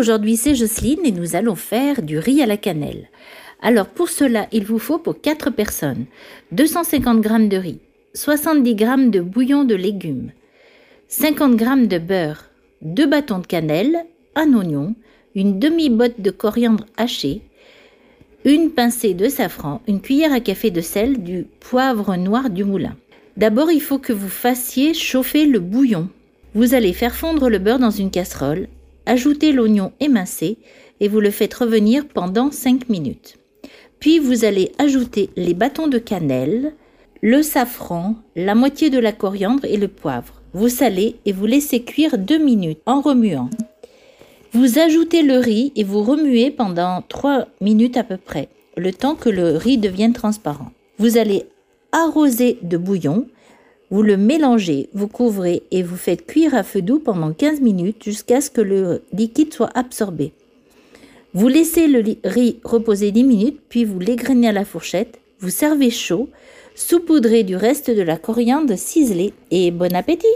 aujourd'hui c'est Jocelyne et nous allons faire du riz à la cannelle. Alors pour cela, il vous faut pour 4 personnes 250 g de riz, 70 g de bouillon de légumes, 50 g de beurre, 2 bâtons de cannelle, un oignon, une demi-botte de coriandre haché, une pincée de safran, une cuillère à café de sel, du poivre noir du moulin. D'abord, il faut que vous fassiez chauffer le bouillon. Vous allez faire fondre le beurre dans une casserole, ajouter l'oignon émincé et vous le faites revenir pendant 5 minutes. Puis vous allez ajouter les bâtons de cannelle, le safran, la moitié de la coriandre et le poivre. Vous salez et vous laissez cuire 2 minutes en remuant. Vous ajoutez le riz et vous remuez pendant 3 minutes à peu près, le temps que le riz devienne transparent. Vous allez arroser de bouillon, vous le mélangez, vous couvrez et vous faites cuire à feu doux pendant 15 minutes jusqu'à ce que le liquide soit absorbé. Vous laissez le riz reposer 10 minutes, puis vous l'égrainez à la fourchette, vous servez chaud, saupoudrez du reste de la coriandre ciselée et bon appétit